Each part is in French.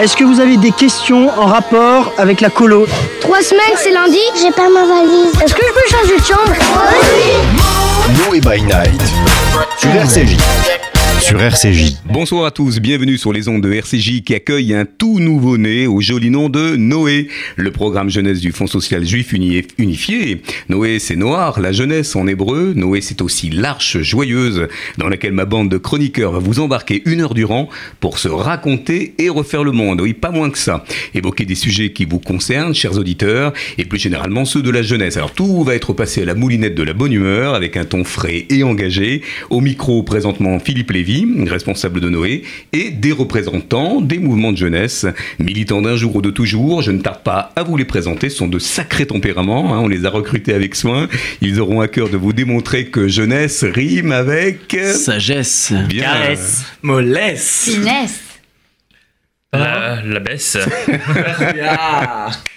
Est-ce que vous avez des questions en rapport avec la colo Trois semaines, c'est lundi J'ai pas ma valise. Est-ce que je peux changer de chambre Noé by Night sur RCJ. Bonsoir à tous, bienvenue sur les ondes de RCJ qui accueille un tout nouveau-né au joli nom de Noé, le programme jeunesse du Fonds social juif uni- unifié. Noé, c'est noir, la jeunesse en hébreu. Noé, c'est aussi l'arche joyeuse dans laquelle ma bande de chroniqueurs va vous embarquer une heure durant pour se raconter et refaire le monde. Oui, pas moins que ça. Évoquer des sujets qui vous concernent, chers auditeurs, et plus généralement ceux de la jeunesse. Alors tout va être passé à la moulinette de la bonne humeur avec un ton frais et engagé. Au micro, présentement Philippe Lévy, responsable de Noé, et des représentants des mouvements de jeunesse, militants d'un jour ou de toujours. Je ne tarde pas à vous les présenter. Ce sont de sacrés tempéraments. hein. On les a recrutés avec soin. Ils auront à cœur de vous démontrer que jeunesse rime avec Sagesse. bien. Caresse. Mollesse. Finesse. La, la baisse.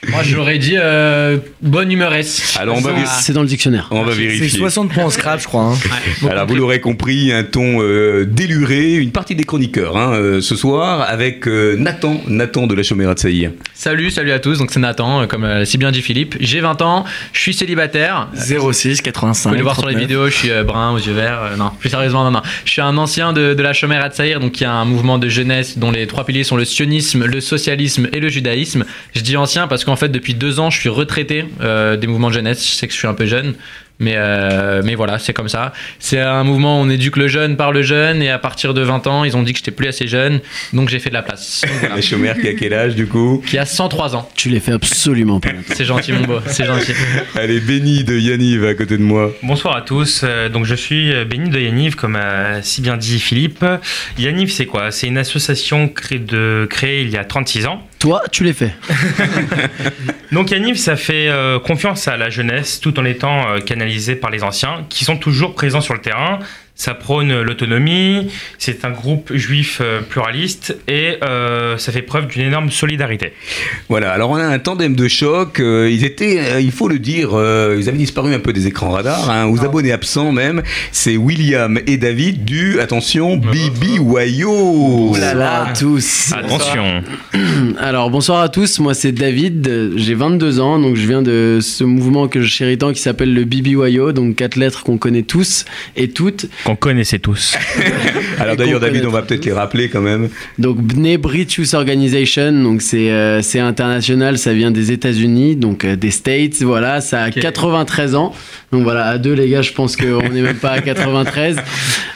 Moi, je l'aurais dit euh, bonne humoresse. Alors on va, C'est dans le dictionnaire. on va C'est vérifier. 60 points en scrap, je crois. hein. Alors vous l'aurez compris, un ton euh, déluré, une partie des chroniqueurs hein, euh, ce soir avec euh, Nathan, Nathan de la Chaumière de Saïr. Salut, salut à tous. Donc, c'est Nathan, euh, comme euh, si bien dit Philippe. J'ai 20 ans, je suis célibataire. 06 Vous 85. pouvez le voir sur les 39. vidéos, je suis euh, brun aux yeux verts. euh, non, plus sérieusement, non, non. Je suis un ancien de, de la Chomère Hatzaïr, donc il y a un mouvement de jeunesse dont les trois piliers sont le le socialisme et le judaïsme. Je dis ancien parce qu'en fait, depuis deux ans, je suis retraité euh, des mouvements de jeunesse. Je sais que je suis un peu jeune. Mais, euh, mais voilà, c'est comme ça. C'est un mouvement où on éduque le jeune par le jeune, et à partir de 20 ans, ils ont dit que j'étais plus assez jeune, donc j'ai fait de la place. Donc voilà. Qui a quel âge du coup Qui a 103 ans. Tu les fais absolument pas. C'est gentil, mon beau, c'est gentil. Elle est bénie de Yanniv à côté de moi. Bonsoir à tous. Euh, Donc je suis euh, Béni de Yaniv, comme a si bien dit Philippe. Yaniv, c'est quoi? C'est une association créée, de, créée il y a 36 ans. Toi, tu les fais. Donc Yaniv, ça fait euh, confiance à la jeunesse tout en étant euh, canalisé par les anciens qui sont toujours présents sur le terrain. Ça prône l'autonomie, c'est un groupe juif euh, pluraliste et euh, ça fait preuve d'une énorme solidarité. Voilà, alors on a un tandem de choc. euh, ils étaient, il faut le dire, ils avaient disparu un peu des écrans radars, hein, aux abonnés absents même. C'est William et David du, attention, Bibi Wayo. Bonsoir à tous. Attention Alors, bonsoir à tous. Moi, c'est David. J'ai 22 ans, donc je viens de ce mouvement que je chéris tant qui s'appelle le BBYO, donc quatre lettres qu'on connaît tous et toutes. Qu'on connaissait tous. Alors d'ailleurs, David, on va peut-être les rappeler quand même. Donc Bnei Brit Youth Organization, donc c'est euh, c'est international, ça vient des États-Unis, donc euh, des States, voilà, ça a Ok. 93 ans. Donc voilà, à deux les gars, je pense qu'on n'est même pas à 93.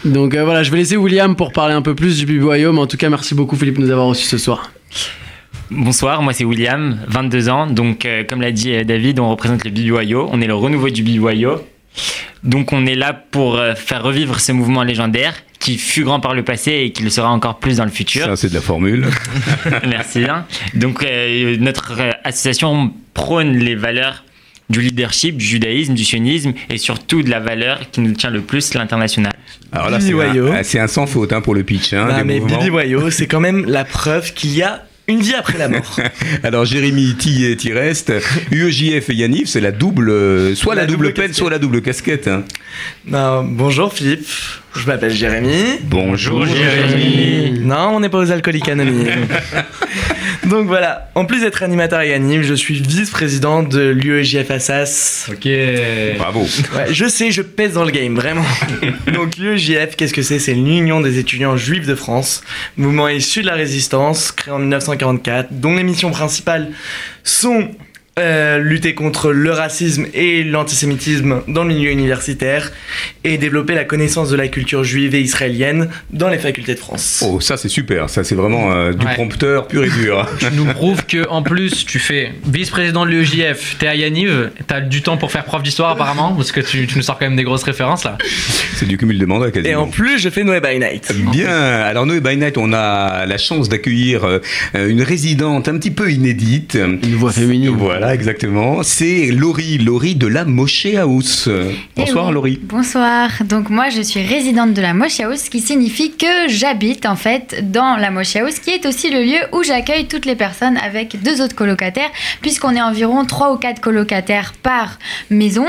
Donc euh, voilà, je vais laisser William pour parler un peu plus du mais en tout cas, merci beaucoup Philippe de nous avoir reçus ce soir. Bonsoir, moi c'est William, 22 ans. Donc, euh, comme l'a dit David, on représente le BBYO. On est le renouveau du BBYO. Donc, on est là pour euh, faire revivre ce mouvement légendaire qui fut grand par le passé et qui le sera encore plus dans le futur. Ça, c'est de la formule. Merci bien. Donc, euh, notre euh, association prône les valeurs du leadership, du judaïsme, du sionisme et surtout de la valeur qui nous tient le plus, l'international. Alors là, Bibi c'est un, c'est un sans faute hein, pour le pitch. Hein, Bah, mais. Bibi Wayo, c'est quand même la preuve qu'il y a une vie après la mort. Alors Jérémy Tillet Tireste, UEJF et Yanniv, c'est la double, euh, soit la, La double, double peine, casquette. soit la double casquette. hein. Non, bonjour Philippe, je m'appelle Jérémy. Bonjour Jérémy. Non, on n'est pas aux alcooliques anonymes. Donc voilà, en plus d'être animateur et anime, je suis vice-président de l'UEJF Assas. Ok. Bravo. Ouais, je sais, je pèse dans le game, vraiment. Donc l'UEJF, qu'est-ce que c'est? C'est l'Union des étudiants juifs de France, mouvement issu de la résistance, créé en 1944, dont les missions principales sont euh, lutter contre le racisme et l'antisémitisme dans le milieu universitaire et développer la connaissance de la culture juive et israélienne dans les facultés de France. Oh, ça c'est super, ça c'est vraiment euh, du Ouais. prompteur pur et dur. Tu nous prouves que en plus tu fais vice-président de l'EJF, t'es à Yaniv, t'as du temps pour faire prof d'histoire apparemment, parce que tu, tu nous sors quand même des grosses références là. c'est du cumul de mandats quasiment. Et en plus, je fais Noé by Night. Bien, alors nous, by Night, on a la chance d'accueillir euh, une résidente un petit peu inédite. Une voix féminine. Voilà, Voilà, exactement. C'est Laurie, Laurie de la Moshe House. Bonsoir Eh oui. Laurie. Bonsoir. Donc moi je suis résidente de la Moche House, ce qui signifie que j'habite en fait dans la Moche House, qui est aussi le lieu où j'accueille toutes les personnes avec deux autres colocataires, puisqu'on est environ trois ou quatre colocataires par maison.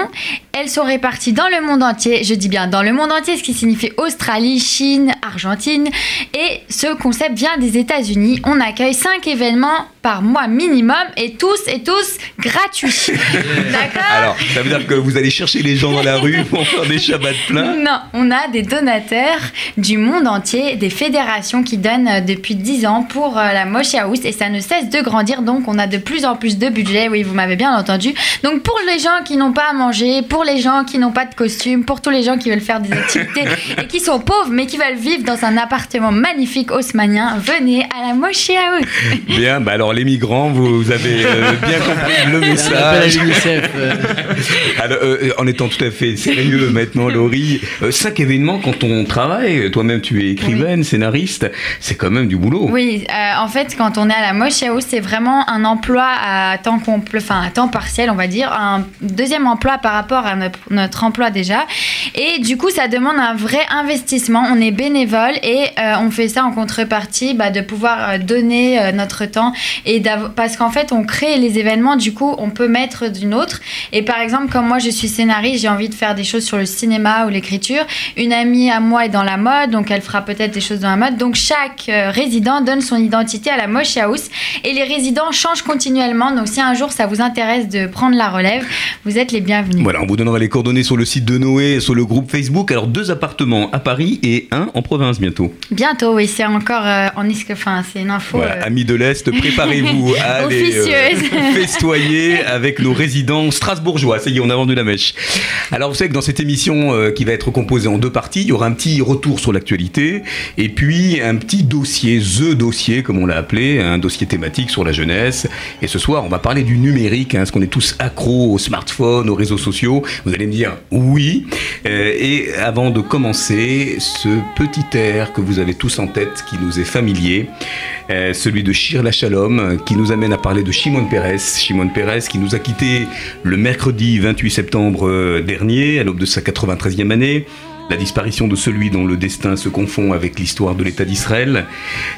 Elles sont réparties dans le monde entier. Je dis bien dans le monde entier, ce qui signifie Australie, Chine, Argentine. Et ce concept vient des États-Unis. On accueille cinq événements par mois minimum et tous et tous gratuits. D'accord Alors, ça veut dire que vous allez chercher les gens dans la rue pour faire des shabbats pleins? Non, on a des donateurs du monde entier, des fédérations qui donnent euh, depuis 10 ans pour euh, la Moche House et ça ne cesse de grandir donc on a de plus en plus de budget, oui vous m'avez bien entendu. Donc pour les gens qui n'ont pas à manger, pour les gens qui n'ont pas de costume, pour tous les gens qui veulent faire des activités et qui sont pauvres mais qui veulent vivre dans un appartement magnifique haussmanien, venez à la Moche House. Bien, bah alors les migrants, vous, vous avez euh, bien compris le appel à message. euh. Alors, euh, en étant tout à fait sérieux maintenant, Laurie, euh, cinq événements quand on travaille, toi-même tu es écrivaine, scénariste, c'est quand même du boulot. Oui, euh, en fait, quand on est à la House, c'est vraiment un emploi à temps complet, enfin à temps partiel, on va dire, un deuxième emploi par rapport à notre, notre emploi déjà. Et du coup, ça demande un vrai investissement. On est bénévole et euh, on fait ça en contrepartie bah, de pouvoir euh, donner euh, notre temps et parce qu'en fait, on crée les événements. Du coup, on peut mettre d'une autre. Et par exemple, comme moi, je suis scénariste, j'ai envie de faire des choses sur le cinéma ou l'écriture. Une amie à moi est dans la mode, donc elle fera peut-être des choses dans la mode. Donc chaque euh, résident donne son identité à la Moche House et les résidents changent continuellement. Donc si un jour ça vous intéresse de prendre la relève, vous êtes les bienvenus. Voilà, on vous donnera les coordonnées sur le site de Noé, sur le groupe Facebook. Alors, deux appartements à Paris et un en province bientôt. Bientôt, oui, c'est encore euh, en isque, enfin c'est une info. Voilà, euh, amis de l'Est, préparez-vous à aller euh, Officieuse. avec nos résidents strasbourgeois. Ça y est, on a vendu la mèche. Alors, vous savez que dans cette émission euh, qui va être composée en deux parties, il y aura un petit retour sur l'actualité et puis un petit dossier, The dossier, comme on l'a appelé, un dossier thématique sur la jeunesse. Et ce soir, on va parler du numérique, hein, parce qu'on est tous accros aux smartphones, aux réseaux sociaux. Vous allez me dire oui. Euh, et avant de commencer, ce petit air que vous avez tous en tête, qui nous est familier, euh, celui de Shir la Shalom, euh, qui nous amène à parler de Shimon Peres. Shimon Peres qui nous a quittés le mercredi 28 septembre euh, dernier, à l'aube de sa 93e année. La disparition de celui dont le destin se confond avec l'histoire de l'État d'Israël.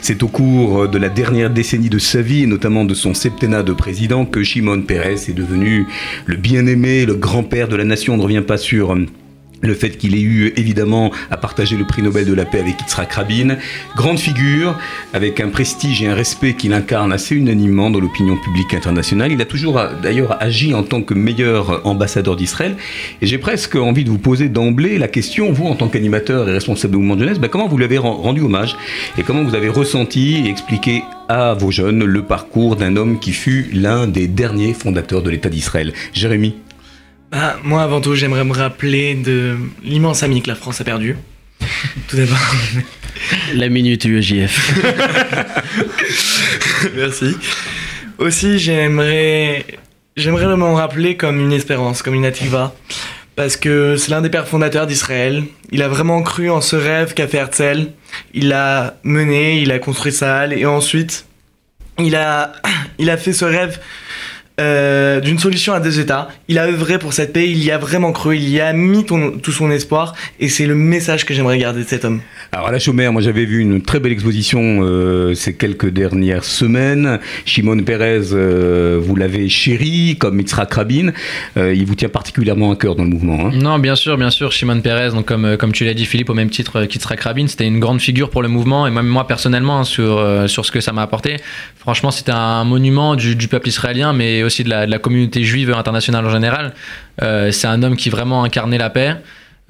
C'est au cours de la dernière décennie de sa vie, et notamment de son septennat de président, que Shimon Peres est devenu le bien-aimé, le grand-père de la nation. On ne revient pas sur le fait qu'il ait eu évidemment à partager le prix Nobel de la paix avec Yitzhak Rabin, grande figure avec un prestige et un respect qu'il incarne assez unanimement dans l'opinion publique internationale. Il a toujours d'ailleurs agi en tant que meilleur ambassadeur d'Israël. Et j'ai presque envie de vous poser d'emblée la question, vous en tant qu'animateur et responsable du mouvement de jeunesse, bah, comment vous l'avez ren- rendu hommage et comment vous avez ressenti et expliqué à vos jeunes le parcours d'un homme qui fut l'un des derniers fondateurs de l'État d'Israël? Jérémy. Bah, moi, avant tout, j'aimerais me rappeler de l'immense ami que la France a perdu. Tout d'abord. La minute UEJF. Merci. Aussi, j'aimerais, j'aimerais m'en rappeler comme une espérance, comme une ativa. Parce que c'est l'un des pères fondateurs d'Israël. Il a vraiment cru en ce rêve qu'a fait Herzl. Il l'a mené, il a construit sa halle et ensuite, il a, il a fait ce rêve euh, d'une solution à deux États. Il a œuvré pour cette paix, il y a vraiment cru, il y a mis ton- tout son espoir et c'est le message que j'aimerais garder de cet homme. Alors à la Chaumière, moi j'avais vu une très belle exposition euh, ces quelques dernières semaines. Shimon Peres, euh, vous l'avez chéri, comme Yitzhak Rabin. Euh, il vous tient particulièrement à cœur dans le mouvement. hein. Non, bien sûr, bien sûr. Shimon Peres, donc comme, comme tu l'as dit, Philippe, au même titre qu'Yitzhak Rabin, c'était une grande figure pour le mouvement et même moi personnellement hein, sur, sur ce que ça m'a apporté. Franchement, c'était un monument du, du peuple israélien, mais aussi de la, de la communauté juive internationale en général. Euh, c'est un homme qui vraiment incarnait la paix.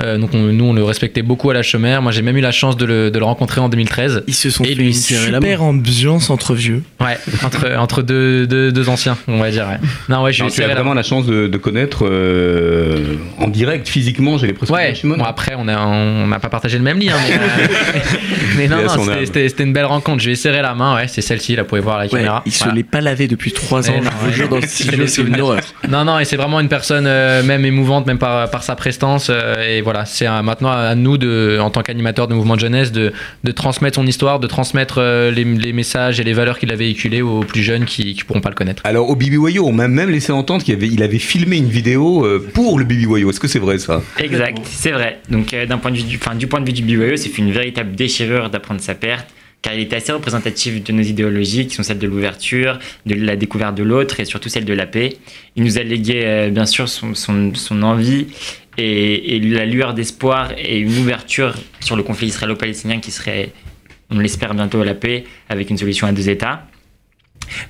Euh, donc on- nous, on le respectait beaucoup à la Chomère. Moi, j'ai même eu la chance de le, de le rencontrer en 2013. Ils se sont Et fait lui une super ambiance entre vieux. Ouais, entre, entre deux, deux, deux anciens, on va dire. ouais. Non, ouais, je Non, tu as vraiment la chance de, de connaître euh, en direct, physiquement, j'ai l'impression. Ouais, bon, après, on n'a on n'a pas partagé le même lit. hein, mais euh, mais non, a non, c'était- une belle rencontre. Je lui ai serré la main, ouais, c'est celle-ci, là, vous pouvez voir la Ouais, caméra. il se Voilà. l'est pas lavé depuis trois ans. Non, je vous ouais. jure, dans ce C'est studio, des c'est une horreur. Non, non, et c'est vraiment une personne, euh, même émouvante, même par, par sa prestance. et voilà. c'est maintenant à nous, de, en tant qu'animateur de mouvement de jeunesse, de, de transmettre son histoire, de transmettre les, les, messages et les valeurs qu'il a véhiculées aux plus jeunes qui ne pourront pas le connaître. Alors, au BBYO, on m'a même laissé entendre qu'il avait, il avait filmé une vidéo pour le BBYO. Est-ce que c'est vrai ça? Exact, c'est vrai. Donc, d'un point de vue du, du point de vue du BBYO, c'est une véritable déchirure d'apprendre sa perte car il était assez représentatif de nos idéologies, qui sont celles de l'ouverture, de la découverte de l'autre et surtout celle de la paix. Il nous a légué euh, bien sûr son, son, envie et, la lueur d'espoir et une ouverture sur le conflit israélo-palestinien qui serait, on l'espère bientôt, la paix avec une solution à deux États.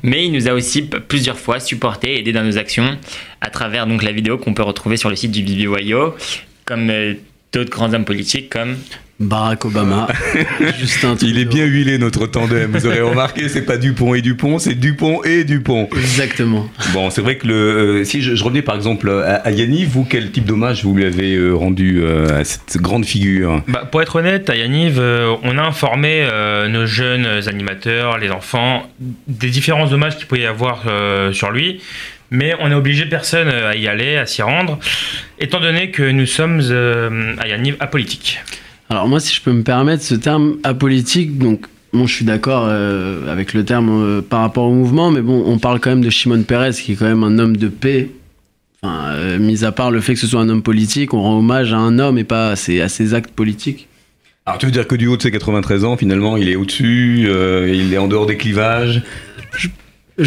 Mais il nous a aussi plusieurs fois supporté et aidé dans nos actions à travers donc la vidéo qu'on peut retrouver sur le site du BBYO, comme euh, d'autres grands hommes politiques comme Barack Obama. Justin Il est bien huilé notre tandem. Vous aurez remarqué, c'est pas Dupont et Dupont, c'est Dupont et Dupont. Exactement. Bon, c'est vrai que le, euh, si je, revenais par exemple à, Yanniv, vous, quel type d'hommage vous lui avez euh, rendu euh, à cette grande figure? Bah, Pour être honnête, à Yanniv, on a informé nos jeunes animateurs, les enfants, des différents hommages qu'il pouvait y avoir sur lui mais on n'a obligé personne à y aller, à s'y rendre, étant donné que nous sommes à Yanniv apolitiques. Alors moi, si je peux me permettre, ce terme apolitique, donc bon, je suis d'accord euh, avec le terme euh, par rapport au mouvement, mais bon, on parle quand même de Shimon Peres, qui est quand même un homme de paix. Enfin, euh, mis à part le fait que ce soit un homme politique, on rend hommage à un homme et pas à ses, à ses actes politiques. Alors tu veux dire que du haut de ses 93 ans, finalement, il est au-dessus, il est en dehors des clivages? Je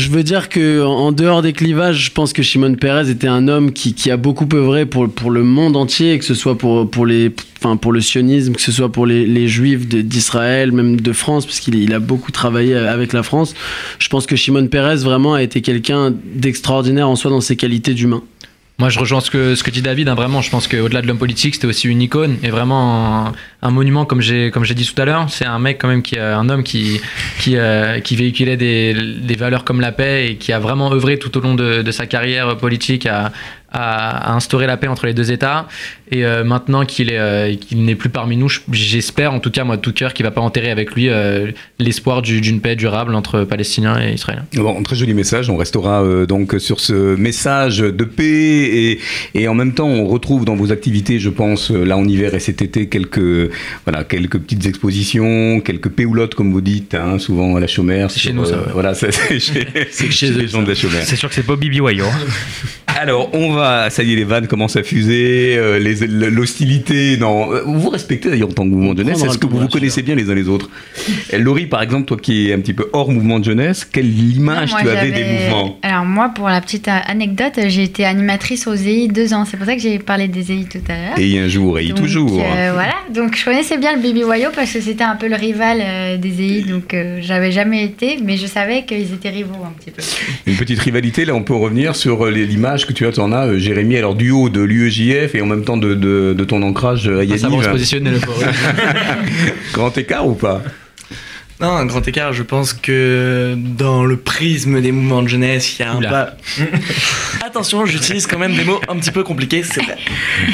veux dire que en dehors des clivages, je pense que Shimon Peres était un homme qui, qui, a beaucoup œuvré pour, pour le monde entier, que ce soit pour, pour, les, enfin pour le sionisme, que ce soit pour les, les juifs d'Israël, même de France, parce qu'il il a beaucoup travaillé avec la France. Je pense que Shimon Peres vraiment a été quelqu'un d'extraordinaire en soi dans ses qualités d'humain. Moi, je rejoins ce que, ce que dit David. Hein, vraiment, je pense qu'au-delà de l'homme politique, c'était aussi une icône et vraiment un, monument, comme j'ai comme j'ai dit tout à l'heure. C'est un mec quand même qui, un homme qui qui, euh, qui véhiculait des, des, valeurs comme la paix et qui a vraiment œuvré tout au long de, de sa carrière politique à, à, instaurer la paix entre les deux États. Et euh, maintenant qu'il est, euh, qu'il n'est plus parmi nous, j'espère, en tout cas moi de tout cœur, qu'il va pas enterrer avec lui euh, l'espoir d'une paix durable entre Palestiniens et Israéliens. Bon, très joli message. On restera donc sur ce message de paix et, et, en même temps on retrouve dans vos activités, je pense, là en hiver et cet été quelques voilà quelques petites expositions, quelques péoulottes comme vous dites, hein, souvent à la chômère. C'est chez nous ça. Voilà, c'est chez, chez, les gens de la chômère. C'est sûr que c'est pas Bibi Wayo. Alors on va ça y est, les vannes commencent à fuser, euh, l'hostilité. Non, euh, vous respectez d'ailleurs en tant que mouvement de jeunesse. Est-ce que vous vous connaissez bien les uns les autres Laurie, par exemple, toi qui es un petit peu hors mouvement de jeunesse, quelle image tu avais des mouvements Alors moi, pour la petite anecdote, j'ai été animatrice aux EI deux ans. C'est pour ça que j'ai parlé des EI tout à l'heure. Et un jour, et toujours. Euh, voilà, donc je connaissais bien le Baby Wayo parce que c'était un peu le rival des EI, donc j'avais jamais été, mais je savais qu'ils étaient rivaux un petit peu. Une petite rivalité, là on peut revenir sur l'image que tu as, en as euh, Jérémy, alors du haut de l'UEJF et en même temps de, de, ton ancrage à Yannick. Ça va se positionner le Grand écart ou pas? Non, un grand écart, je pense que dans le prisme des mouvements de jeunesse, il y a un pas. Attention, j'utilise quand même des mots un petit peu compliqués, c'est vrai.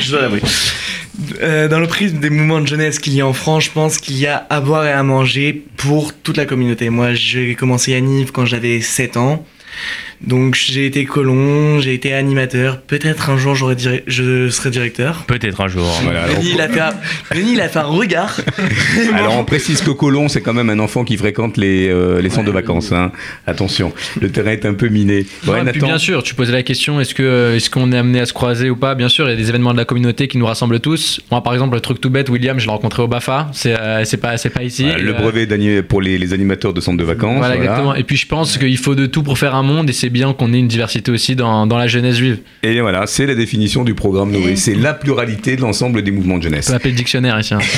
Je dois l'avouer. Euh, dans le prisme des mouvements de jeunesse qu'il y a en France, je pense qu'il y a à boire et à manger pour toute la communauté. Moi, j'ai commencé à Nive quand j'avais 7 ans. Donc j'ai été colon, j'ai été animateur. Peut-être un jour j'aurais je serai directeur. Peut-être un jour. Voilà, il, a fait il a fait un regard. alors on précise que colon c'est quand même un enfant qui fréquente les, euh, les centres de vacances. Hein. Attention, le terrain est un peu miné. bien sûr, tu posais la question est-ce que euh, est-ce qu'on est amené à se croiser ou pas? Bien sûr, il y a des événements de la communauté qui nous rassemblent tous. Moi par exemple le truc tout bête, William, je l'ai rencontré au Bafa. C'est euh, c'est pas c'est pas ici. le brevet pour les, les, animateurs de centres de vacances. Voilà, exactement. Et puis je pense qu'il faut de tout pour faire un monde et c'est bien qu'on ait une diversité aussi dans, dans, la jeunesse juive. Et voilà, c'est la définition du programme Noé. C'est la pluralité de l'ensemble des mouvements de jeunesse. On peut appeler le dictionnaire ici. Hein.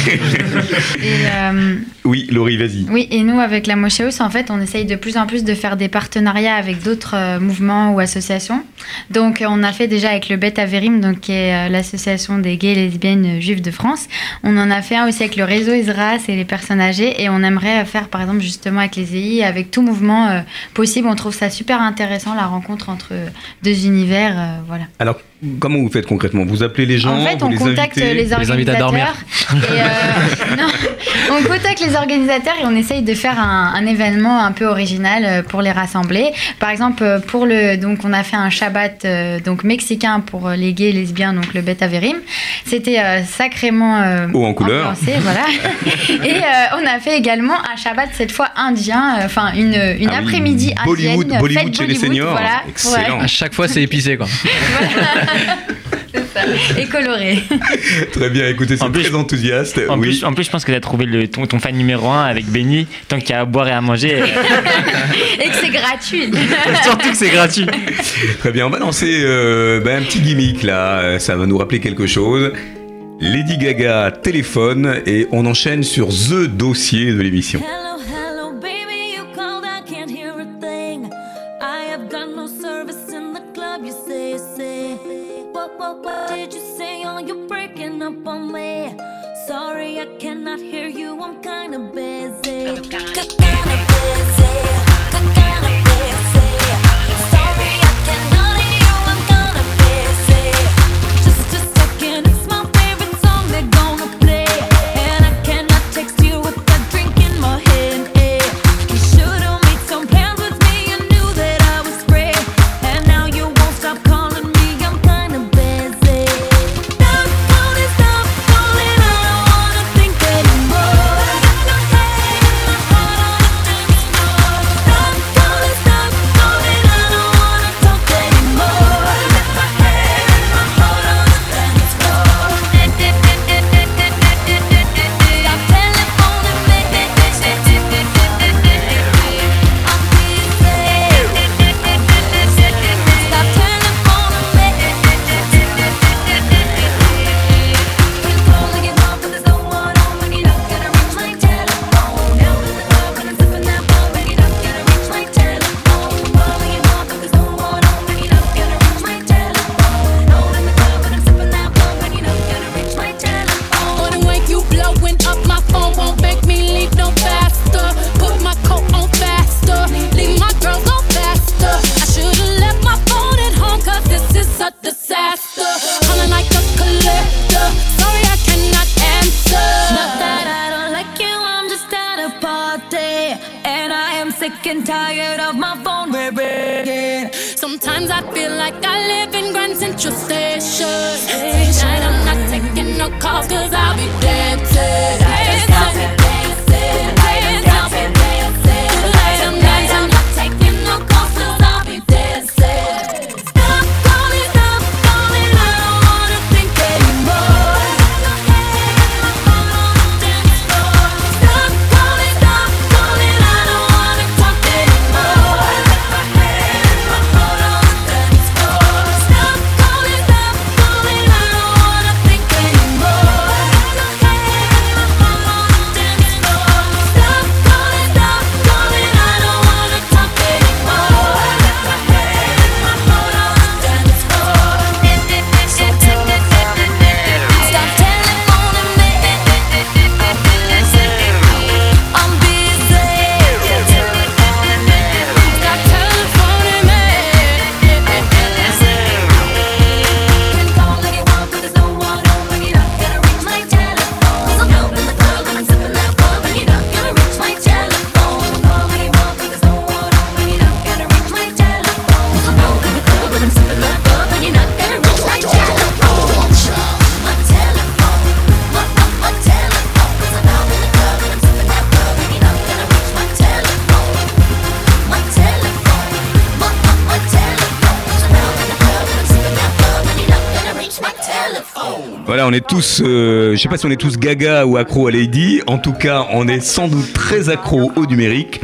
Euh, oui, Laurie, vas-y. Oui, et nous, avec la Moshéus, en fait, on essaye de plus en plus de faire des partenariats avec d'autres euh, mouvements ou associations. Donc, on a fait déjà avec le Bet Averim, donc, qui est euh, l'association des gays et lesbiennes juives de France. On en a fait un aussi avec le réseau Isra, c'est les personnes âgées. Et on aimerait faire, par exemple, justement avec les EI, avec tout mouvement possible. On trouve ça super intéressant, la rencontre entre deux univers. voilà. Alors, comment vous faites concrètement? Vous appelez les gens En fait, vous on les contacte invitez les les invite à organisateurs. dormir. et, euh, non, on contacte les organisateurs et on essaye de faire un, un événement un peu original euh, pour les rassembler. Par exemple, euh, pour le, donc on a fait un Shabbat euh, donc mexicain pour les gays et lesbiens, donc le Bet Averim. C'était euh, sacrément Haut en couleur. voilà. et euh, on a fait également un Shabbat cette fois indien, enfin une, une Ah oui, après-midi Bollywood- indienne, Bollywood fête chez les Bollywood, seniors. voilà. Excellent. À chaque fois, c'est épicé, quoi. Et coloré. Très bien, écoutez, c'est En plus- très enthousiaste. En, oui. plus, en plus, je pense que tu as trouvé le, ton, ton fan numéro 1 avec Benny. Tant qu'il y a à boire et à manger, et que c'est gratuit. surtout que c'est gratuit. Très bien, on va lancer euh, ben, un petit gimmick là, ça va nous rappeler quelque chose. Lady Gaga téléphone et on enchaîne sur The dossier de l'émission. On me. Sorry, I cannot hear you, I'm kinda busy. Tous, euh, je sais pas si on est tous gaga ou accro à Lady, en tout cas, on est sans doute très accro au numérique,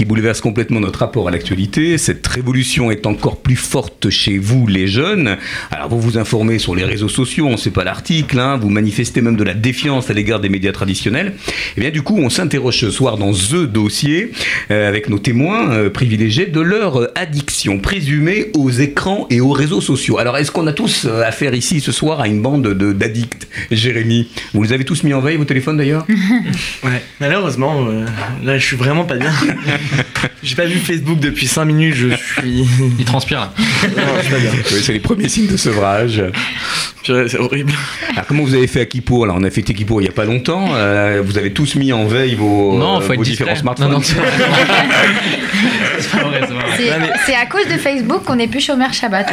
qui bouleverse complètement notre rapport à l'actualité. Cette révolution est encore plus forte chez vous, les jeunes. Alors, vous vous informez sur les réseaux sociaux, on sait pas l'article, hein, vous manifestez même de la défiance à l'égard des médias traditionnels. Et bien, du coup, on s'interroge ce soir dans The Dossier, euh, avec nos témoins euh, privilégiés, de leur euh, addiction présumée aux écrans et aux réseaux sociaux. Alors, est-ce qu'on a tous affaire ici ce soir à une bande de- d'addicts Jérémy, vous les avez tous mis en veille, vos téléphones d'ailleurs? Ouais, malheureusement, euh, là je suis vraiment pas bien. J'ai pas vu Facebook depuis 5 minutes, je suis. Il transpire là. Oui, c'est les premiers signes de sevrage. C'est horrible. Alors, comment vous avez fait à Kippour Là, on a fêté Kippour il n'y a pas longtemps. Euh, vous avez tous mis en veille vos, Non, euh, faut être vos discret. différents smartphones. Non, non, c'est vrai. C'est pas vrai, c'est pas vrai. C'est à cause de Facebook qu'on est plus chômeur Shabbat.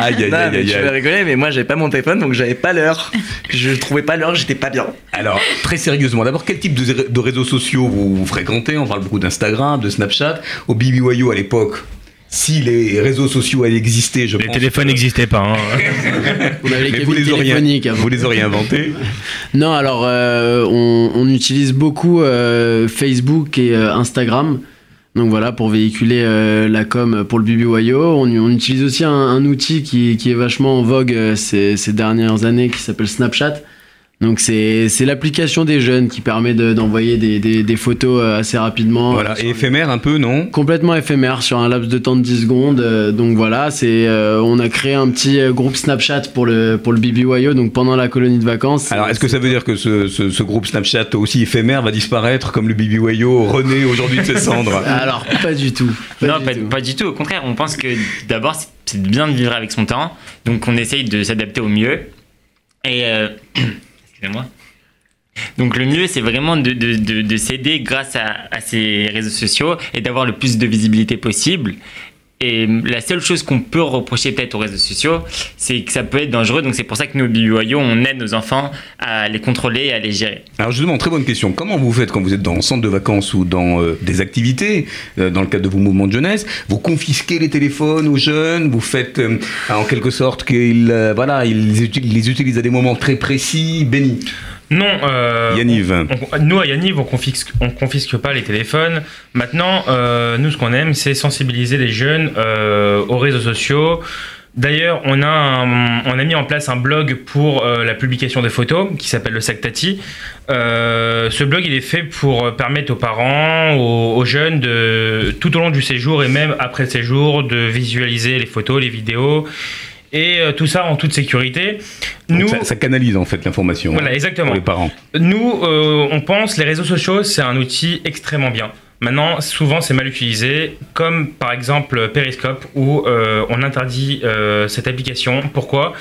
Aïe, aïe, aïe, aïe, aïe. vas rigoler, mais moi j'avais pas mon téléphone donc j'avais pas l'heure. Je trouvais pas l'heure, j'étais pas bien. Alors, très sérieusement, d'abord, quel type de, de réseaux sociaux vous, vous fréquentez? On parle beaucoup d'Instagram, de Snapchat. Au BBYO à l'époque, si les réseaux sociaux allaient exister, je Les pense. téléphones que- n'existaient pas. hein. Les vous les, auriez, avant. vous les auriez inventés? Non, alors euh, on, on utilise beaucoup euh, Facebook et euh, Instagram. Donc voilà, pour véhiculer euh, la com pour le BBYO. On, on utilise aussi un, un outil qui, qui est vachement en vogue euh, ces, ces dernières années qui s'appelle Snapchat. Donc c'est c'est l'application des jeunes qui permet de- d'envoyer des, des- des photos euh, assez rapidement. Voilà, et éphémère un peu, non? Complètement éphémère sur un laps de temps de 10 secondes. Euh, donc voilà, c'est euh, on a créé un petit groupe Snapchat pour le pour le BBYO donc pendant la colonie de vacances. Alors, est-ce que ça veut dire que ce, ce- ce groupe Snapchat aussi éphémère va disparaître comme le BBYO renaît aujourd'hui de ses cendres? Alors pas du tout. Pas non, du pas, tout. pas du tout. Au contraire, on pense que d'abord, c'est- c'est bien de vivre avec son temps. Donc, on essaye de s'adapter au mieux. Et. euh, Donc, le mieux, c'est vraiment de, de, de, de s'aider grâce à ces réseaux sociaux et d'avoir le plus de visibilité possible. Et la seule chose qu'on peut reprocher peut-être aux réseaux sociaux, c'est que ça peut être dangereux. Donc, c'est pour ça que nous, BYO, on aide nos enfants à les contrôler et à les gérer. Alors justement, très bonne question. Comment vous faites quand vous êtes dans un centre de vacances ou dans euh, des activités, euh, dans le cadre de vos mouvements de jeunesse? Vous confisquez les téléphones aux jeunes? Vous faites euh, en quelque sorte qu'ils voilà, ils les utilisent à des moments très précis Béni. Non. Euh, Yaniv. on- nous, à Yaniv, on confisque, on confisque pas les téléphones. Maintenant, euh, nous, ce qu'on aime, c'est sensibiliser les jeunes euh, aux réseaux sociaux. D'ailleurs, on, a un- on a mis en place un blog pour euh, la publication des photos qui s'appelle le Sactati. Euh, ce blog, il est fait pour permettre aux parents, aux, aux jeunes, de, tout au long du séjour et même après le séjour, de visualiser les photos, les vidéos. Et euh, tout ça en toute sécurité. Nous, ça, ça canalise en fait l'information Voilà, hein, exactement. pour les parents. nous, euh, on pense les réseaux sociaux, c'est un outil extrêmement bien. Maintenant, souvent, c'est mal utilisé, comme par exemple Periscope, où euh, on interdit cette application. Pourquoi?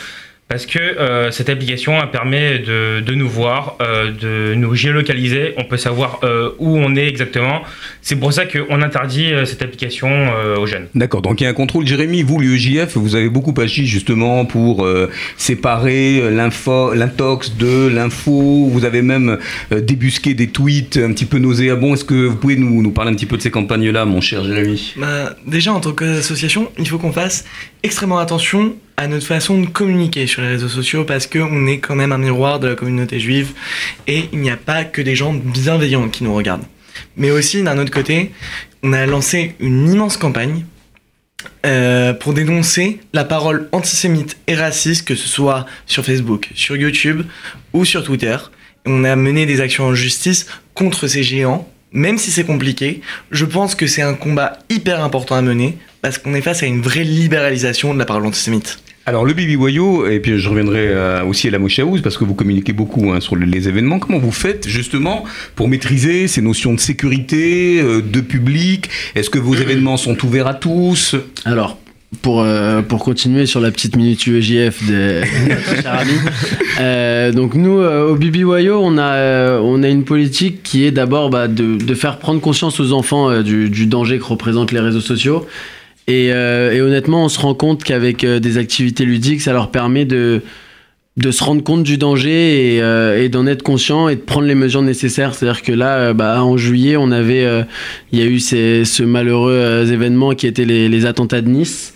Parce que euh, cette application elle permet de, de nous voir, euh, de nous géolocaliser. On peut savoir euh, où on est exactement. C'est pour ça qu'on interdit euh, cette application euh, aux jeunes. D'accord, donc il y a un contrôle. Jérémy, vous, l'UEJF, vous avez beaucoup agi justement pour euh, séparer l'info, l'intox de l'info. Vous avez même euh, débusqué des tweets un petit peu nauséabonds. Est-ce que vous pouvez nous, nous parler un petit peu de ces campagnes-là, mon cher Jérémy? Bah, déjà, en tant qu'association, il faut qu'on fasse extrêmement attention à notre façon de communiquer sur les réseaux sociaux parce qu'on est quand même un miroir de la communauté juive et il n'y a pas que des gens bienveillants qui nous regardent. Mais aussi, d'un autre côté, on a lancé une immense campagne euh, pour dénoncer la parole antisémite et raciste, que ce soit sur Facebook, sur YouTube ou sur Twitter. On a mené des actions en justice contre ces géants, même si c'est compliqué. Je pense que c'est un combat hyper important à mener parce qu'on est face à une vraie libéralisation de la parole antisémite. Alors le BBYO, et puis je reviendrai euh, aussi à la Moshe House, parce que vous communiquez beaucoup hein, sur le- les événements. Comment vous faites justement pour maîtriser ces notions de sécurité, euh, de public? Est-ce que vos événements sont ouverts à tous? Alors, pour, euh, pour continuer sur la petite minute UEJF de notre cher ami, euh, donc nous, euh, au BBYO, on a, euh, on a une politique qui est d'abord bah, de, de faire prendre conscience aux enfants euh, du, du danger que représentent les réseaux sociaux. Et, euh, et honnêtement, on se rend compte qu'avec euh, des activités ludiques, ça leur permet de, de se rendre compte du danger et, euh, d'en être conscient et de prendre les mesures nécessaires. C'est-à-dire que là, bah, en juillet, on avait, il y a eu ces, ce malheureux événement qui était les attentats de Nice.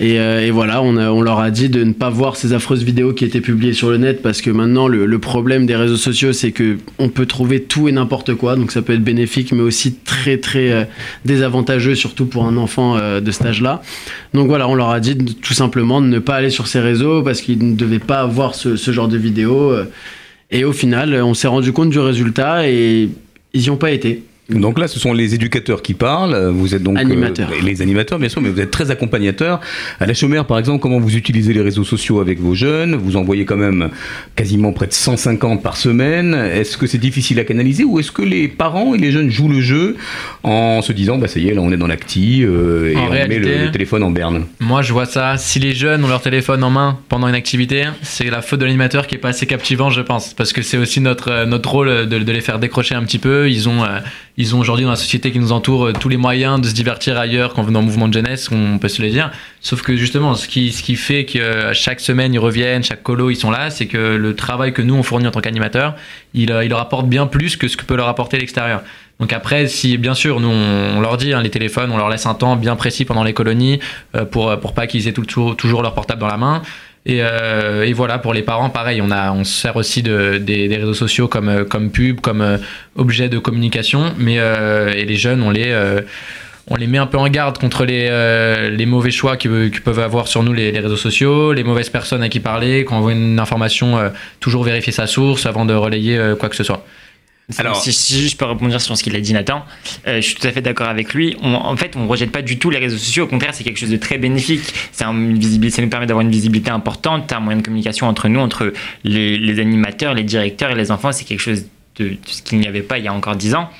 Et, euh, et voilà, on, leur a dit de ne pas voir ces affreuses vidéos qui étaient publiées sur le net parce que maintenant le, le problème des réseaux sociaux c'est que on peut trouver tout et n'importe quoi, donc ça peut être bénéfique mais aussi très très euh, désavantageux surtout pour un enfant euh, de cet âge-là. Donc voilà, on leur a dit tout simplement de ne pas aller sur ces réseaux parce qu'ils ne devaient pas voir ce, ce genre de vidéos. Et au final, on s'est rendu compte du résultat et ils n'y ont pas été. Donc là, ce sont les éducateurs qui parlent. Vous êtes donc euh, Animateurs. les animateurs, bien sûr, mais vous êtes très accompagnateurs. À la chômère, par exemple, comment vous utilisez les réseaux sociaux avec vos jeunes? Vous envoyez quand même quasiment près de 150 par semaine. Est-ce que c'est difficile à canaliser ou est-ce que les parents et les jeunes jouent le jeu en se disant, bah ça y est, là on est dans l'acti euh, et En on met réalité- le, le téléphone en berne? Moi, je vois ça. Si les jeunes ont leur téléphone en main pendant une activité, c'est la faute de l'animateur qui est pas assez captivant, je pense. Parce que c'est aussi notre, euh, notre rôle de, de les faire décrocher un petit peu. Ils ont, euh, ils ont aujourd'hui dans la société qui nous entoure euh, tous les moyens de se divertir ailleurs qu'en venant au mouvement de jeunesse, on peut se le dire. Sauf que justement, ce qui, ce qui fait que euh, chaque semaine ils reviennent, chaque colo ils sont là, c'est que le travail que nous on fournit en tant qu'animateur, il, euh, il leur apporte bien plus que ce que peut leur apporter l'extérieur. Donc après, si bien sûr, nous on, on leur dit, hein, les téléphones, on leur laisse un temps bien précis pendant les colonies euh, pour, pour pas qu'ils aient tout- toujours, toujours leur portable dans la main. Et, euh, et voilà, pour les parents, pareil, on, a, on se sert aussi de, des, réseaux sociaux comme, euh, comme pub, comme euh, objet de communication. Mais et les jeunes, on les, on les met un peu en garde contre les, les mauvais choix qu'ils qu'ils peuvent avoir sur nous, les, réseaux sociaux, les mauvaises personnes à qui parler. Quand on voit une information, toujours vérifier sa source avant de relayer quoi que ce soit. Alors, si, si je peux rebondir sur ce qu'il a dit Nathan, euh, je suis tout à fait d'accord avec lui. On- en fait, on ne rejette pas du tout les réseaux sociaux. Au contraire, c'est quelque chose de très bénéfique. Un- une visibilité, ça nous permet d'avoir une visibilité importante, un moyen de communication entre nous, entre les, les animateurs, les directeurs et les enfants. C'est quelque chose de, de ce qu'il n'y avait pas il y a encore dix ans.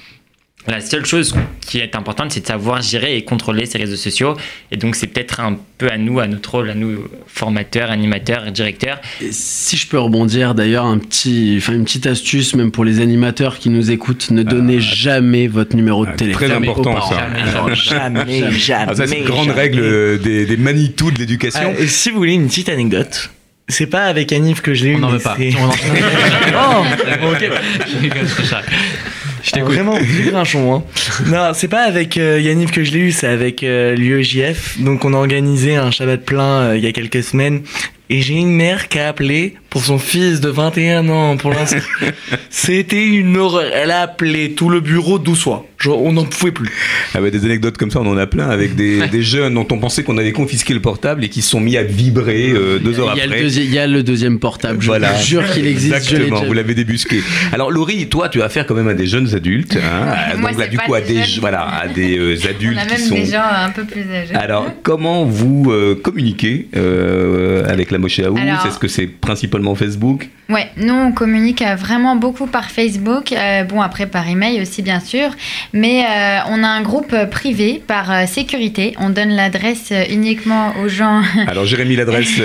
La seule chose qui est importante, c'est de savoir gérer et contrôler ces réseaux sociaux. Et donc, c'est peut-être un peu à nous, à notre rôle, à nous, formateurs, animateurs, directeurs. Si je peux rebondir d'ailleurs, un petit, enfin une petite astuce même pour les animateurs qui nous écoutent, ne donnez jamais votre numéro de téléphone. Très important parents. ça. Jamais, jamais. Ah, ça, c'est une grande jamais. règle euh, des, des Manitou de l'éducation. Et si vous voulez une petite anecdote, c'est pas avec Anif que je l'ai eu. On n'en mais veut pas. oh ok, je t'écoute. Vraiment, du grinchon. Hein. Non, c'est pas avec euh, Yaniv que je l'ai eu, c'est avec euh, l'UEJF. Donc, on a organisé un Shabbat plein euh, il y a quelques semaines. Et j'ai une mère qui a appelé pour son fils de 21 ans pour l'instant. C'était une horreur. Elle a appelé tout le bureau doucement. Genre, on n'en pouvait plus. Ah bah, des anecdotes comme ça, on en a plein avec des, des jeunes dont on pensait qu'on avait confisqué le portable et qui se sont mis à vibrer euh, deux heures après. il y a le deuxième portable, je Voilà. vous jure qu'il existe. Exactement, vous l'avez débusqué. Alors Laurie, toi, tu as affaire quand même à des jeunes adultes. hein. Moi, Donc là, du coup, à des jeunes. voilà, à des euh, On adultes a même qui sont. des gens un peu plus âgés. Alors, comment vous euh, communiquez euh, avec la Moshe Alors- Est-ce que c'est principalement Facebook? Ouais, nous on communique vraiment beaucoup par Facebook, euh, bon après par email aussi bien sûr, mais euh, on a un groupe euh, privé par euh, sécurité, on donne l'adresse uniquement aux gens Alors, Jérémy, l'adresse.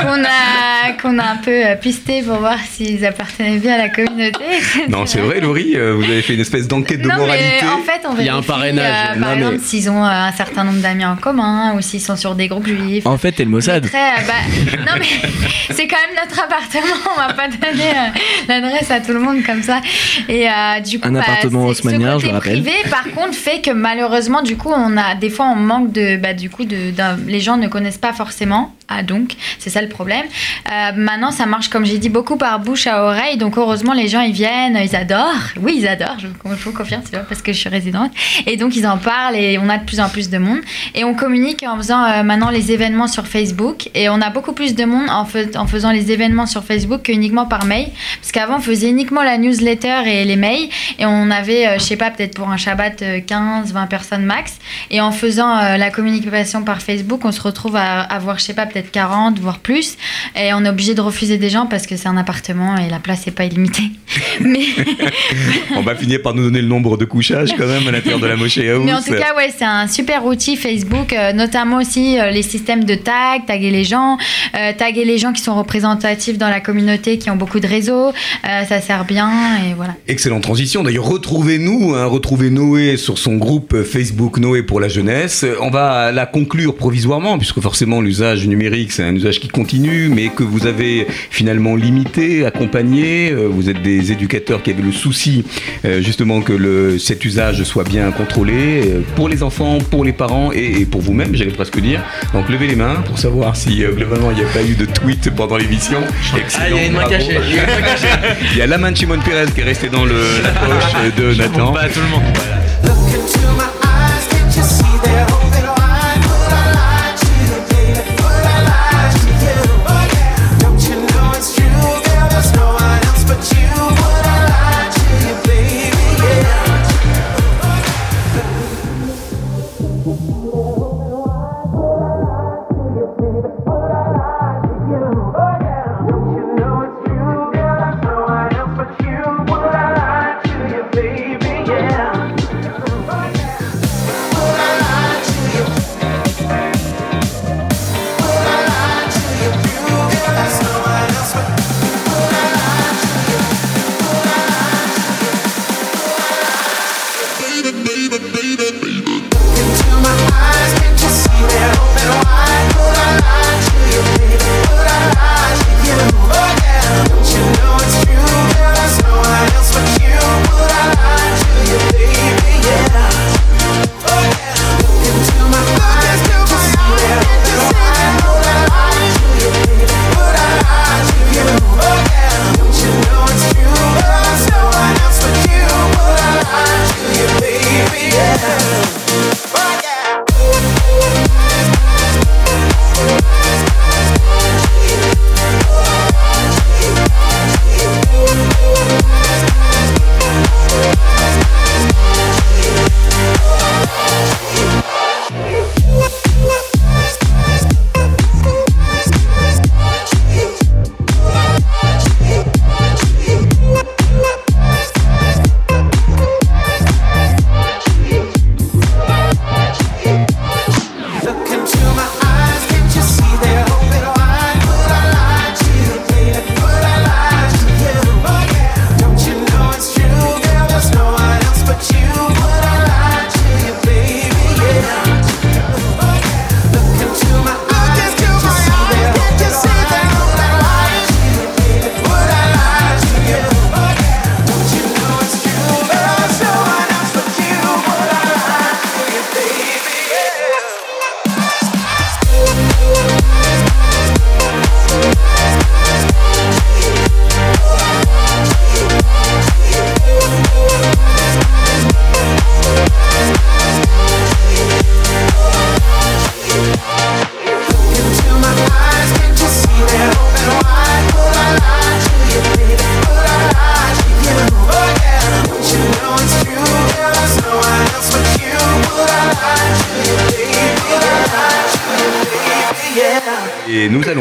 qu'on a, qu'on a un peu pisté pour voir s'ils appartenaient bien à la communauté. non, c'est vrai, Laurie, euh, vous avez fait une espèce d'enquête de Non, moralité. mais en fait, on Il y a un parrainage. euh, par Non, mais- exemple, s'ils ont euh, un certain nombre d'amis en commun ou s'ils sont sur des groupes juifs. En fait, t'es le Mossad. Très, euh, bah, non mais c'est quand même notre appartement, on va pas donner euh, l'adresse à tout le monde comme ça. Et euh, du coup, Un bah, appartement haussmannien, je le rappelle. privé, par contre, fait que malheureusement, du coup, on a des fois on manque de, bah, du coup, de, les gens ne connaissent pas forcément. Ah donc, c'est ça le problème. Euh, maintenant, ça marche comme j'ai dit beaucoup par bouche à oreille. Donc heureusement, les gens ils viennent, ils adorent. Oui, ils adorent. Je, vous confirme, c'est parce que je suis résidente. Et donc ils en parlent et on a de plus en plus de monde. Et on communique en faisant euh, maintenant les événements sur Facebook. Et on a beaucoup plus de monde en faisant les événements sur Facebook que uniquement par mail. Parce qu'avant, on faisait uniquement la newsletter et les mails. Et on avait, euh, je sais pas, peut-être pour un Shabbat, euh, 15, 20 personnes max. Et en faisant euh, la communication par Facebook, on se retrouve à avoir, je sais pas, peut-être 40, voire plus. Et on est obligé de refuser des gens parce que c'est un appartement et la place n'est pas illimitée. Mais, On va finir par nous donner le nombre de couchages quand même à l'intérieur de la House. mais en tout cas, ouais, c'est un super outil Facebook, euh, notamment aussi euh, les systèmes de tag, taguer les gens, euh, taguer les gens qui sont représentatifs dans la communauté, qui ont beaucoup de réseaux. Euh, ça sert bien et voilà. Excellente transition. D'ailleurs, retrouvez-nous, hein, retrouvez Noé sur son groupe Facebook Noé pour la jeunesse. On va la conclure provisoirement, puisque forcément l'usage numérique, c'est un usage qui continue, mais que vous avez finalement limité, accompagné. Euh, Vous êtes des éducateurs qui avaient le souci euh, justement que le, cet usage soit bien contrôlé euh, pour les enfants, pour les parents et, et pour vous-même, j'allais presque dire. Donc levez les mains pour savoir si euh, globalement il n'y a pas eu de tweet pendant l'émission. Ah, il y a une main bravo. cachée. Il y a une main cachée. Il y a la main de Shimon Perez qui est restée dans le, de Nathan. À tout le monde.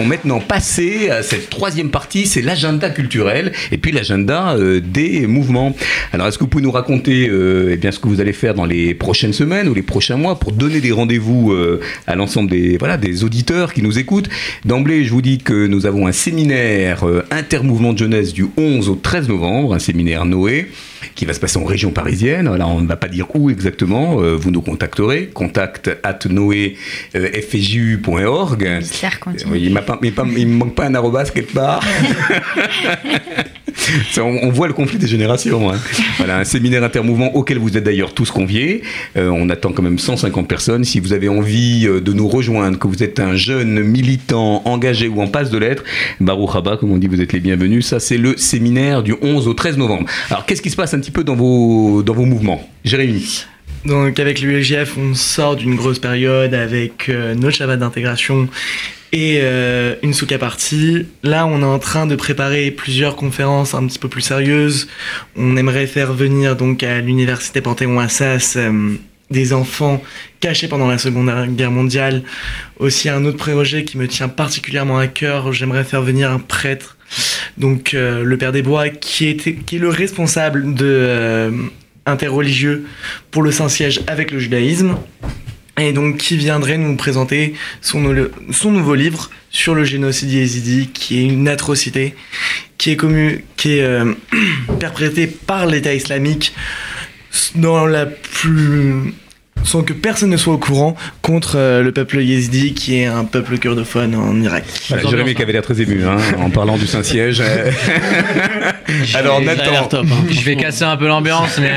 Maintenant passer à cette troisième partie, c'est l'agenda culturel et puis l'agenda euh, des mouvements. Alors, est-ce que vous pouvez nous raconter euh, eh bien, ce que vous allez faire dans les prochaines semaines ou les prochains mois pour donner des rendez-vous euh, à l'ensemble des, voilà, des auditeurs qui nous écoutent? D'emblée, je vous dis que nous avons un séminaire euh, intermouvement de jeunesse du 11 au 13 novembre, un séminaire Noé qui va se passer en région parisienne. Là, on ne va pas dire où exactement. vous nous contacterez. Contact at noé.fju.org. Mystère continu. Oui, il ne me manque pas un arrobas quelque part. Ça, on, on voit le conflit des générations. hein. Voilà, un séminaire intermouvement auquel vous êtes d'ailleurs tous conviés. Euh, on attend quand même 150 personnes. Si vous avez envie euh, de nous rejoindre, que vous êtes un jeune militant engagé ou en passe de l'être, Baruch Haba, comme on dit, vous êtes les bienvenus. Ça, c'est le séminaire du 11 au 13 novembre. Alors, qu'est-ce qui se passe un petit peu dans vos, dans vos mouvements? Jérémy Donc avec l'ULGF, on sort d'une grosse période avec euh, notre Shabbat d'intégration et euh, une souka partie. Là, on est en train de préparer plusieurs conférences un petit peu plus sérieuses. On aimerait faire venir donc à l'université Panthéon-Assas euh, des enfants cachés pendant la Seconde Guerre mondiale. Aussi un autre projet qui me tient particulièrement à cœur. J'aimerais faire venir un prêtre, donc euh, le Père des Bois, qui est, qui est le responsable de interreligieux pour le Saint-Siège avec le judaïsme. Et donc qui viendrait nous présenter son, no- son nouveau livre sur le génocide yézidi, qui est une atrocité, qui est, commu- qui est euh, par l'État islamique dans la plus sans que personne ne soit au courant contre euh, le peuple yézidi qui est un peuple kurdophone en Irak. Voilà, Jérémy qui avait l'air très ému hein, en parlant du Saint-Siège. Alors, Nathan. Je vais casser un peu l'ambiance, mais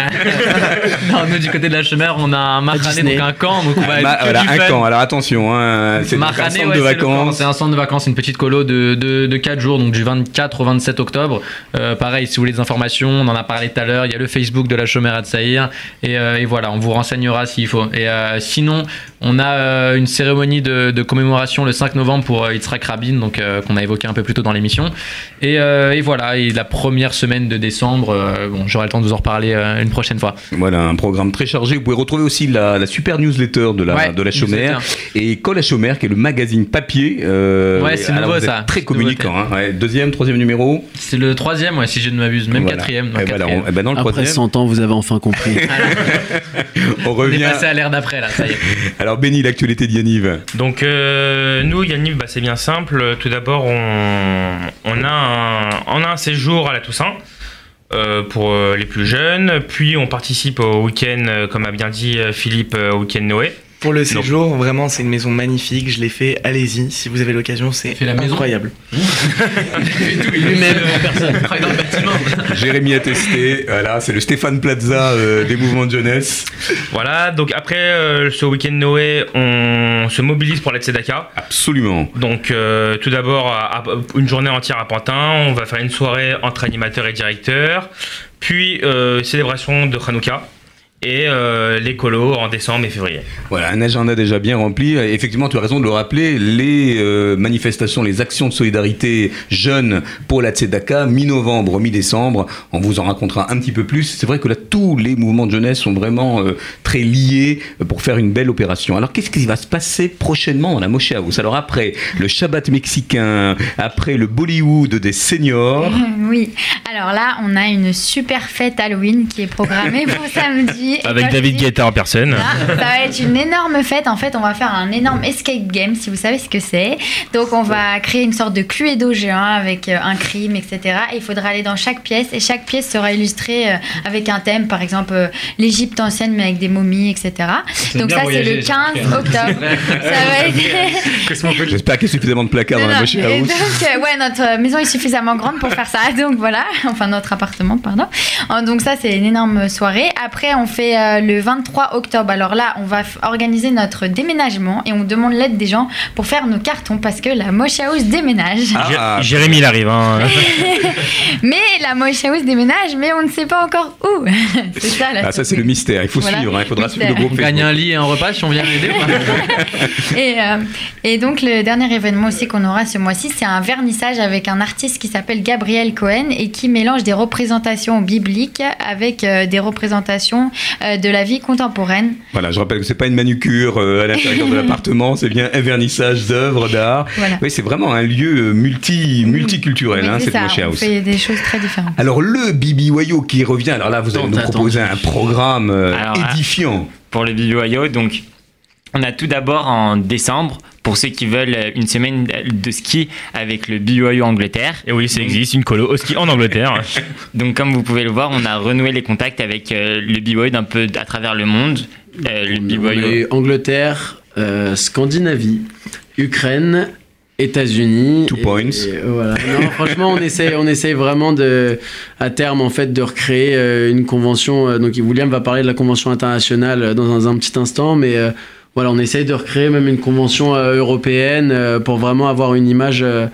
non, nous du côté de la Chemère, on a un Mahané, donc un camp, donc on va Ma- voilà, un fun. camp. Alors attention, hein, c'est un centre ouais, de vacances. C'est un centre de vacances, une petite colo de, de, de 4 jours, donc du 24 au 27 octobre. Euh, pareil, si vous voulez des informations, on en a parlé tout à l'heure, il y a le Facebook de la Chomère à Tsaïr, et, euh, et voilà, on vous renseignera s'il faut. Et euh, sinon, on a euh, une cérémonie de, de commémoration le 5 novembre pour euh, Yitzhak Rabin, donc euh, qu'on a évoqué un peu plus tôt dans l'émission. Et, euh, et voilà, et la première semaine de décembre, euh, bon, j'aurai le temps de vous en reparler euh, une prochaine fois. Voilà, un programme très chargé. Vous pouvez retrouver aussi la, la super newsletter de la, Ouais, de la Chomère newsletter. et Col à qui est le magazine papier. euh, Ouais, c'est nouveau, ça. Très communicant. Hein, ouais. Deuxième, troisième numéro. C'est le troisième, ouais, si je ne m'abuse, même Voilà. quatrième. Et voilà, on- eh ben, dans le Après troisième, 100 ans, vous avez enfin compris. on On revient. passé à l'ère d'après là, ça y est. Alors, Béni, l'actualité d'Yaniv. Donc euh, nous, Yannick, bah, c'est bien simple. Tout d'abord, on, on, a un, on a un séjour à la Toussaint. euh, pour euh, les plus jeunes. Puis on participe au week-end, comme a bien dit Philippe, au week-end Noé. Pour le séjour, vraiment, c'est une maison magnifique. Je l'ai fait. Allez-y, si vous avez l'occasion, c'est la maison incroyable. Lui-même personne. Travaille dans le bâtiment. Jérémy a testé. Voilà, c'est le Stéphane Plaza euh, des mouvements de jeunesse. Voilà, donc après euh, ce week-end Noé, on se mobilise pour la Tzedaka. Absolument. Donc euh, tout d'abord, une journée entière à Pantin, on va faire une soirée entre animateurs et directeurs, puis euh, célébration de Hanouka et euh, les colos en décembre et février. Voilà, un agenda déjà bien rempli. Effectivement, tu as raison de le rappeler, les euh, manifestations, les actions de solidarité jeunes pour la Tzedaka, mi-novembre, mi-décembre, on vous en racontera un petit peu plus. C'est vrai que là, tous les mouvements de jeunesse sont vraiment euh, très liés pour faire une belle opération. Alors, qu'est-ce qui va se passer prochainement dans la Moshe Alors, après le Shabbat mexicain, après le Bollywood des seniors, Oui, alors là, on a une super fête Halloween qui est programmée pour samedi. Et Avec David dis, Guetta en personne. là, ça va être une énorme fête. En fait, on va faire un énorme escape game, si vous savez ce que c'est. Donc, on va créer une sorte de cluedo géant avec euh, un crime, etc. Et il faudra aller dans chaque pièce. Et chaque pièce sera illustrée euh, avec un thème, par exemple euh, l'Égypte ancienne, mais avec des momies, etc. Donc, ça, c'est le j'ai 15 remarqué. octobre. ça va être. j'espère qu'il y a suffisamment de placards dans la et House. donc, ouais, notre maison est suffisamment grande pour faire ça. Donc voilà, enfin notre appartement, pardon. Donc ça, c'est une énorme soirée. Après, on fait euh, le 23 octobre. Alors là, on va organiser notre déménagement et on demande l'aide des gens pour faire nos cartons parce que la Moche House déménage. Ah, Jé- Jérémy, il arrive. hein. mais la Moche House déménage, mais on ne sait pas encore où. c'est ça la Ah, ça, c'est le mystère. Il faut Voilà. suivre. hein. Il faudra Mystère. suivre le groupe On gagne Facebook. un lit et un repas si on vient l'aider Et, euh, et donc le dernier événement aussi qu'on aura ce mois-ci, c'est un vernissage avec un artiste qui s'appelle Gabriel Cohen et qui mélange des représentations bibliques avec euh, des représentations euh, de la vie contemporaine. Voilà, je rappelle que c'est pas une manucure euh, à l'intérieur de l'appartement, c'est bien un vernissage d'œuvres d'art. Voilà. Oui, c'est vraiment un lieu multi multiculturel, Oui, hein, c'est cette Moche House. fait des choses très différentes. Alors le Bibi Wayo qui revient, alors là vous allez nous proposer un programme euh, Alors, édifiant. pour le BBYO. Donc, on a tout d'abord en décembre, pour ceux qui veulent euh, une semaine de ski avec le BBYO Angleterre. Et oui, ça existe, une colo au ski en Angleterre. Donc, comme vous pouvez le voir, on a renoué les contacts avec euh, le BBYO d'un peu à travers le monde. Euh, le est Angleterre, euh, Scandinavie, Ukraine, États-Unis. Two et- points. et voilà. Non, franchement, on essaye, on essaye vraiment de, à terme en fait, de recréer une convention. donc, William va parler de la convention internationale dans un, un petit instant, mais euh, voilà, on essaye de recréer même une convention euh, européenne euh, pour vraiment avoir une image euh,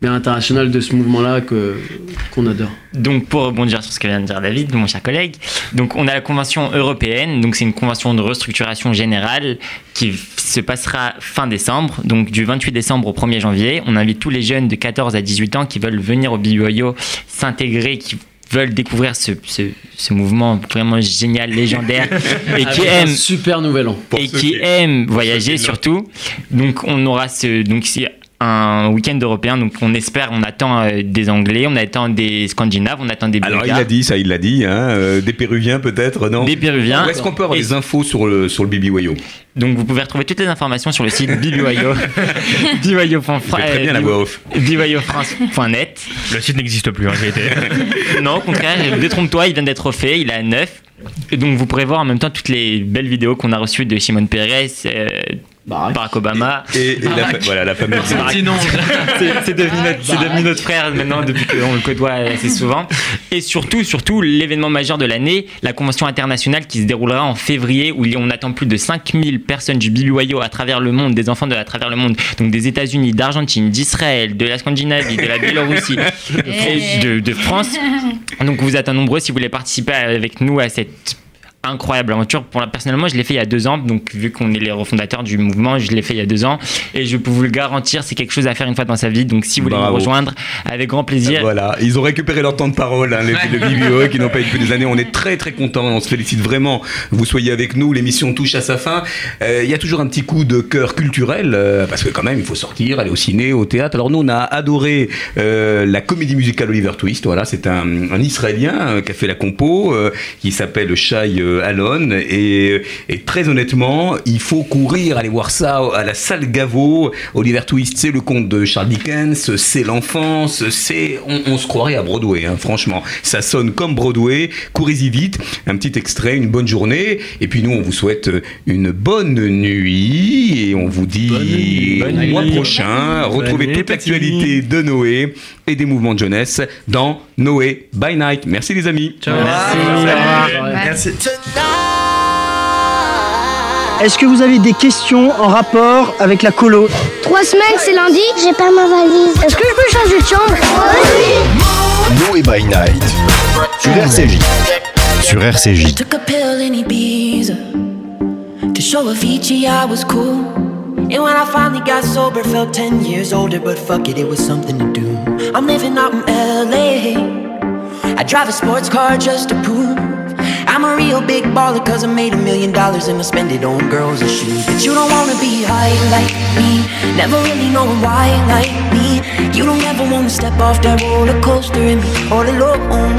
bien internationale de ce mouvement-là qu'on adore. Donc, pour rebondir sur ce que vient de dire David, mon cher collègue, donc on a la convention européenne, donc c'est une convention de restructuration générale qui se passera fin décembre, donc du 28 décembre au 1er janvier. On invite tous les jeunes de 14 à 18 ans qui veulent venir au BYO s'intégrer, qui veulent découvrir ce, ce, ce mouvement vraiment génial, légendaire, et qui aiment super nouvel an. Pour et qui qui- aiment ceux voyager surtout. Donc on aura ce donc c'est un week-end européen. Donc on espère, on attend euh, des Anglais, on attend des Scandinaves, on attend des Alors il Bulgares, l'a dit, ça il l'a dit, hein, euh, des Péruviens peut-être, non? Des Péruviens. Où est-ce qu'on peut avoir des infos sur le, sur le Bibi Wayo Donc vous pouvez retrouver toutes les informations sur le site BBYO. BBYOFrance.net. Le site n'existe plus, en réalité. Non, au contraire, détrompe-toi, il vient d'être refait, il est à neuf. Et donc vous pourrez voir en même temps toutes les belles vidéos qu'on a reçues de Simone Pérez, euh, Barack. Obama. Et, et la, voilà, la fameuse... Barack- C'est- c'est devenu, notre- c'est devenu notre frère maintenant depuis qu'on le côtoie assez souvent. Et surtout, surtout l'événement majeur de l'année, la convention internationale qui se déroulera en février où on attend plus de 5000 personnes du BBYO à travers le monde, des enfants de à travers le monde, donc des États-Unis, d'Argentine, d'Israël, de la Scandinavie, de la Biélorussie, et de, de France. Donc vous êtes nombreux si vous voulez participer avec nous à cette incroyable aventure. Pour la, personnellement, je l'ai fait il y a deux ans, donc vu qu'on est les refondateurs du mouvement, je l'ai fait il y a deux ans, et je peux vous le garantir, c'est quelque chose à faire une fois dans sa vie. Donc si vous voulez Bravo. nous rejoindre, avec grand plaisir. Voilà, ils ont récupéré leur temps de parole, hein, les, le BBO, qui n'ont pas eu depuis des années. On est très très contents, on se félicite vraiment. que Vous soyez avec nous, l'émission touche à sa fin. Euh, Il y a toujours un petit coup de cœur culturel, euh, parce que quand même, il faut sortir, aller au ciné, au théâtre. Alors nous, on a adoré euh, la comédie musicale Oliver Twist. Voilà, c'est un, un Israélien euh, qui a fait la compo, euh, qui s'appelle Shai euh, Alon. Et, et très honnêtement, il faut courir, aller voir ça à la salle Gaveau. Oliver Twist, c'est le conte de Charles Dickens, c'est l'enfance, c'est. On, on se croirait à Broadway, hein, franchement. Ça sonne comme Broadway. Courez-y vite. Un petit extrait, une bonne journée. Et puis nous, on vous souhaite une bonne nuit. Et on vous dit au mois prochain. Retrouvez toute l'actualité de Noé et des mouvements de jeunesse dans Noé by Night. Merci les amis. Merci. Est-ce que vous avez des questions en rapport avec la colo? Trois semaines, c'est lundi J'ai pas ma valise. Est-ce que je peux changer de chambre? Noé by Night. Sur RCJ. Sur RCJ. Took a pill in Ibiza to show Avicii I was cool. And when I finally got sober, felt 10 years older, but fuck it, it was something to do. I'm living out in LA. I drive a sports car just to prove I'm a real big baller, cause I made a million dollars and I spend it on girls and shoes. But you don't wanna be high like me, never really knowing why like me. You don't ever wanna step off that roller coaster and be all alone.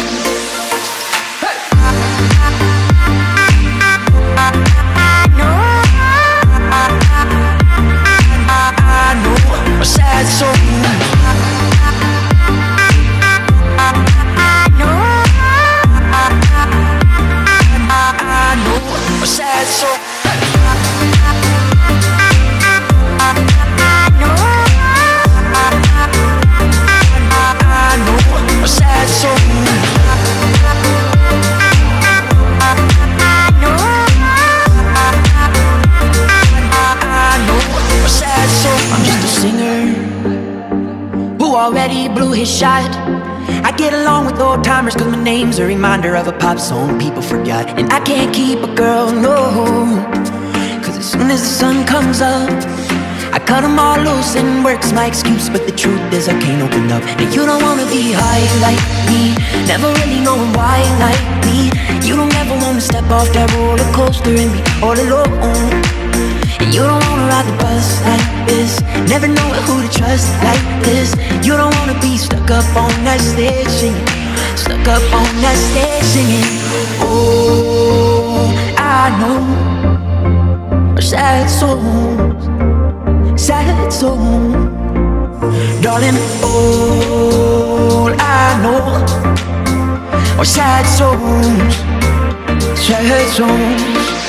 already blew his shot. I get along with old timers cause my name's a reminder of a pop song people forgot. And I can't keep a girl, no. Home. Cause as soon as the sun comes up, I cut them all loose and work's my excuse. But the truth is, I can't open up. And you don't wanna be high like me, never really knowing why like me. You don't ever wanna step off that roller coaster and be all alone. And you don't wanna ride the bus like this Never know who to trust like this You don't wanna be stuck up on that stage singing Stuck up on that stage singing Oh, I know Sad souls Sad souls Darling, all I know Are sad souls Sad souls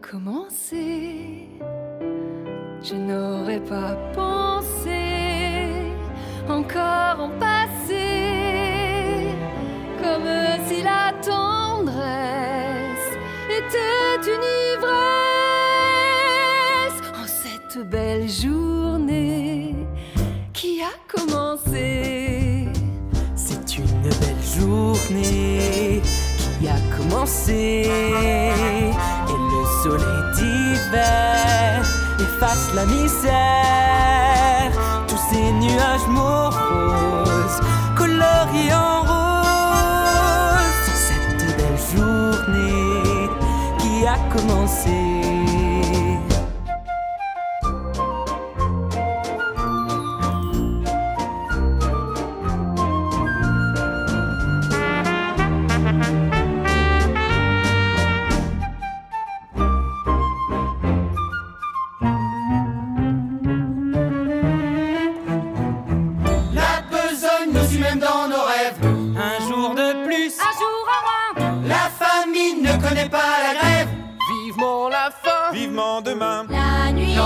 commencé. Je n'aurais pas pensé encore en passer, comme si la tendresse était une ivresse. En cette belle journée qui a commencé. C'est une belle journée qui a commencé soleil d'hiver efface la misère. Tous ces nuages moroses colorés dépasse même dans nos rêves. Un jour de plus, un jour à moins. La famine ne connaît pas la grève. Vivement la fin, vivement demain. La nuit.